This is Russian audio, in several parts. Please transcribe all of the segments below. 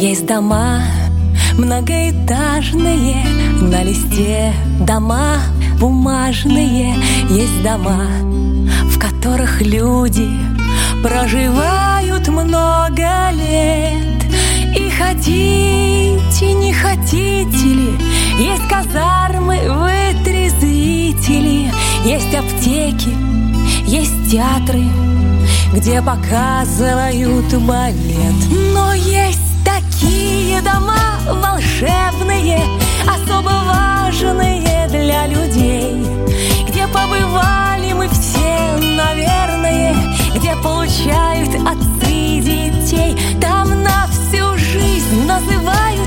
Есть дома многоэтажные, на листе дома бумажные, есть дома, в которых люди проживают много лет. И хотите, не хотите ли, есть казармы, вытрезвители, есть аптеки, есть театры, где показывают балет. Но есть такие дома волшебные, особо важные для людей, где побывали мы все, наверное, где получают отцы детей. Там на всю жизнь называют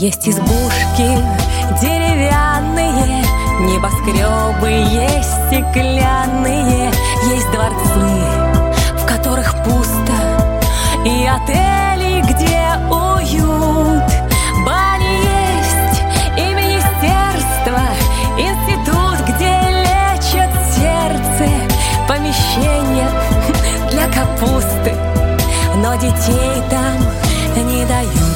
Есть избушки деревянные, небоскребы есть стеклянные, есть дворцы, в которых пусто, и отели, где уют. Бани есть и министерство, институт, где лечат сердце, помещение для капусты, но детей там не дают.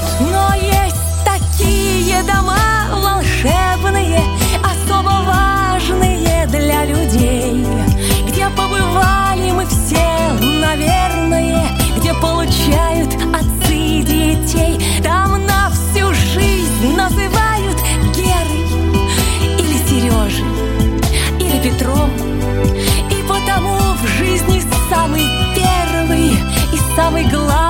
детей. Там на всю жизнь называют Герой Или Сережей Или Петром. И потому в жизни самый первый И самый главный